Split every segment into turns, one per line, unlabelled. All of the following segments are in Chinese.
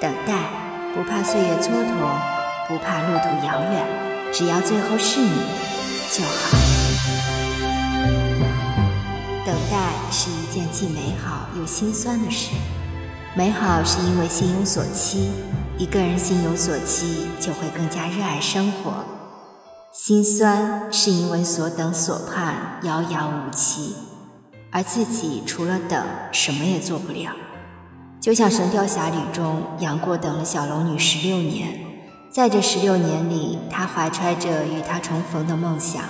等待，不怕岁月蹉跎，不怕路途遥远，只要最后是你就好。等待是一件既美好又心酸的事。美好是因为心有所期，一个人心有所期，就会更加热爱生活。心酸是因为所等所盼遥遥无期，而自己除了等，什么也做不了。就像《神雕侠侣》中，杨过等了小龙女十六年，在这十六年里，他怀揣着与她重逢的梦想，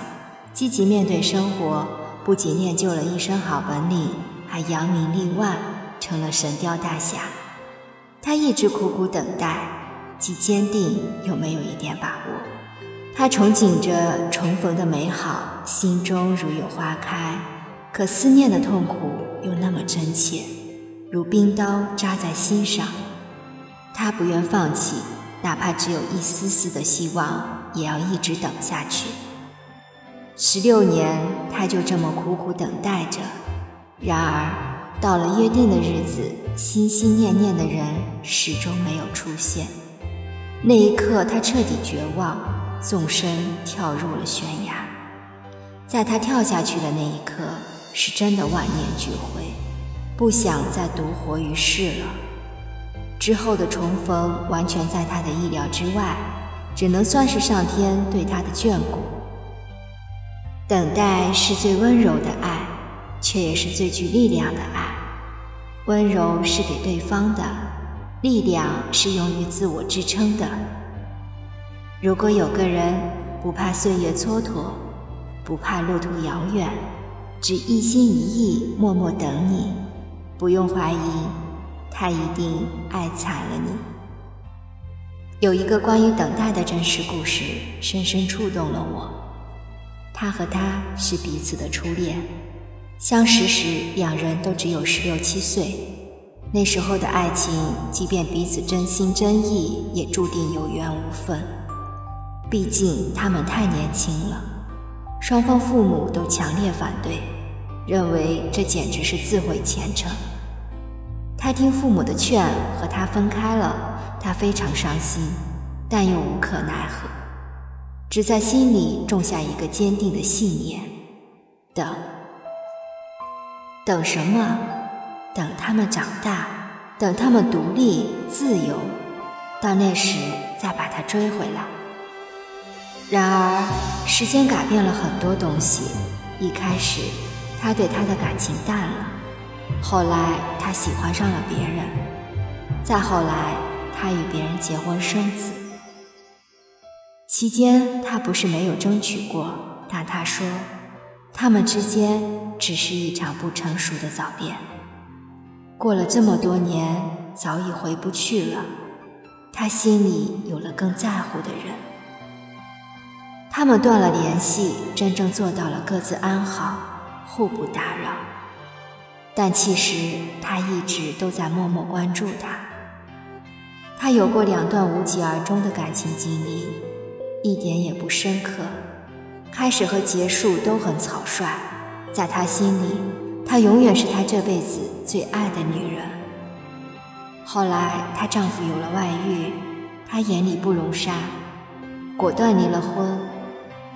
积极面对生活，不仅练就了一身好本领，还扬名立万，成了神雕大侠。他一直苦苦等待，既坚定又没有一点把握。他憧憬着重逢的美好，心中如有花开，可思念的痛苦又那么真切，如冰刀扎在心上。他不愿放弃，哪怕只有一丝丝的希望，也要一直等下去。十六年，他就这么苦苦等待着。然而，到了约定的日子，心心念念的人始终没有出现。那一刻，他彻底绝望。纵身跳入了悬崖，在他跳下去的那一刻，是真的万念俱灰，不想再独活于世了。之后的重逢完全在他的意料之外，只能算是上天对他的眷顾。等待是最温柔的爱，却也是最具力量的爱。温柔是给对方的，力量是用于自我支撑的。如果有个人不怕岁月蹉跎，不怕路途遥远，只一心一意默默等你，不用怀疑，他一定爱惨了你。有一个关于等待的真实故事，深深触动了我。他和她是彼此的初恋，相识时两人都只有十六七岁，那时候的爱情，即便彼此真心真意，也注定有缘无分。毕竟他们太年轻了，双方父母都强烈反对，认为这简直是自毁前程。他听父母的劝，和他分开了，他非常伤心，但又无可奈何，只在心里种下一个坚定的信念：等，等什么？等他们长大，等他们独立自由，到那时再把他追回来。然而，时间改变了很多东西。一开始，他对她的感情淡了；后来，他喜欢上了别人；再后来，他与别人结婚生子。期间，他不是没有争取过，但他说，他们之间只是一场不成熟的早恋。过了这么多年，早已回不去了。他心里有了更在乎的人。他们断了联系，真正做到了各自安好，互不打扰。但其实他一直都在默默关注她。他有过两段无疾而终的感情经历，一点也不深刻。开始和结束都很草率。在他心里，她永远是他这辈子最爱的女人。后来她丈夫有了外遇，她眼里不容沙，果断离了婚。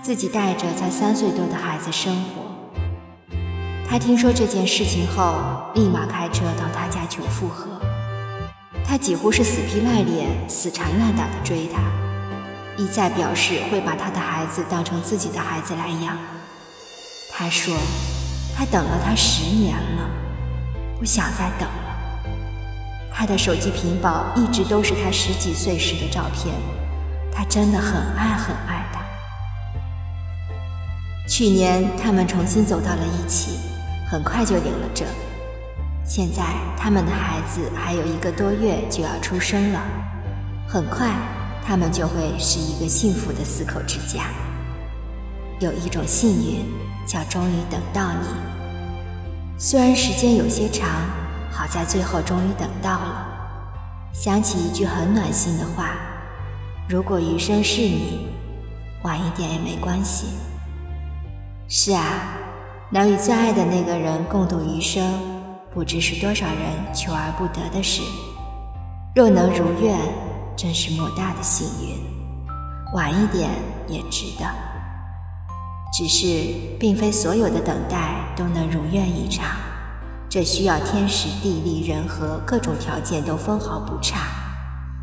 自己带着才三岁多的孩子生活。他听说这件事情后，立马开车到他家求复合。他几乎是死皮赖脸、死缠烂打的追她，一再表示会把他的孩子当成自己的孩子来养。他说，他等了他十年了，不想再等了。他的手机屏保一直都是他十几岁时的照片，他真的很爱很爱他。去年他们重新走到了一起，很快就领了证。现在他们的孩子还有一个多月就要出生了，很快他们就会是一个幸福的四口之家。有一种幸运叫终于等到你，虽然时间有些长，好在最后终于等到了。想起一句很暖心的话：如果余生是你，晚一点也没关系。是啊，能与最爱的那个人共度余生，不知是多少人求而不得的事。若能如愿，真是莫大的幸运；晚一点也值得。只是，并非所有的等待都能如愿以偿，这需要天时地利人和各种条件都分毫不差，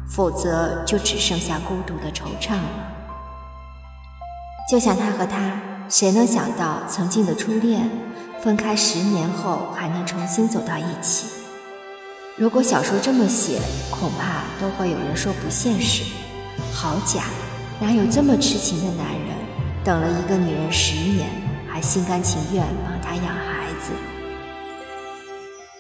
否则就只剩下孤独的惆怅了。就像他和她，谁能想到曾经的初恋，分开十年后还能重新走到一起？如果小说这么写，恐怕都会有人说不现实，好假，哪有这么痴情的男人？等了一个女人十年，还心甘情愿帮她养孩子？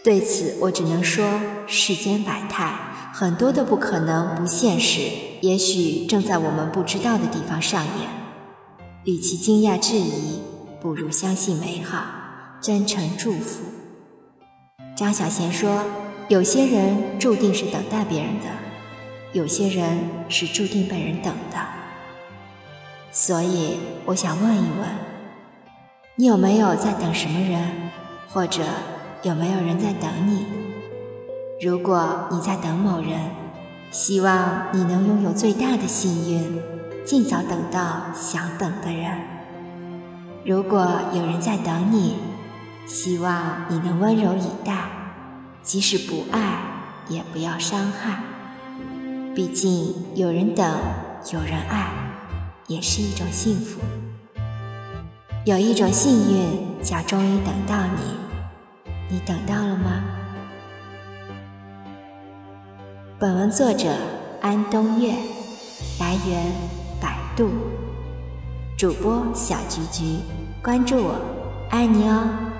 对此，我只能说，世间百态，很多的不可能、不现实，也许正在我们不知道的地方上演。与其惊讶质疑，不如相信美好，真诚祝福。张小娴说：“有些人注定是等待别人的，有些人是注定被人等的。所以，我想问一问，你有没有在等什么人，或者有没有人在等你？如果你在等某人，希望你能拥有最大的幸运。”尽早等到想等的人。如果有人在等你，希望你能温柔以待，即使不爱，也不要伤害。毕竟有人等，有人爱，也是一种幸福。有一种幸运叫终于等到你，你等到了吗？本文作者安东月，来源。度主播小菊菊，关注我，爱你哦。